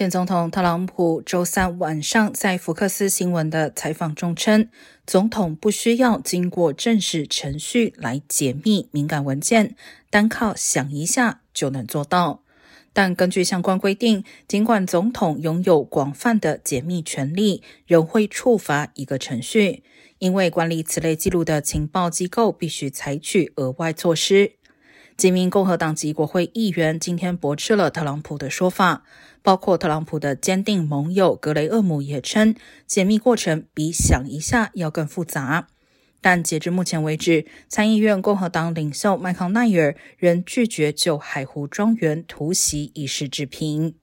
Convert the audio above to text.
前总统特朗普周三晚上在福克斯新闻的采访中称，总统不需要经过正式程序来解密敏感文件，单靠想一下就能做到。但根据相关规定，尽管总统拥有广泛的解密权利，仍会触发一个程序，因为管理此类记录的情报机构必须采取额外措施。几名共和党籍国会议员今天驳斥了特朗普的说法，包括特朗普的坚定盟友格雷厄姆也称，解密过程比想一下要更复杂。但截至目前为止，参议院共和党领袖麦康奈尔仍拒绝就海湖庄园突袭一事置评。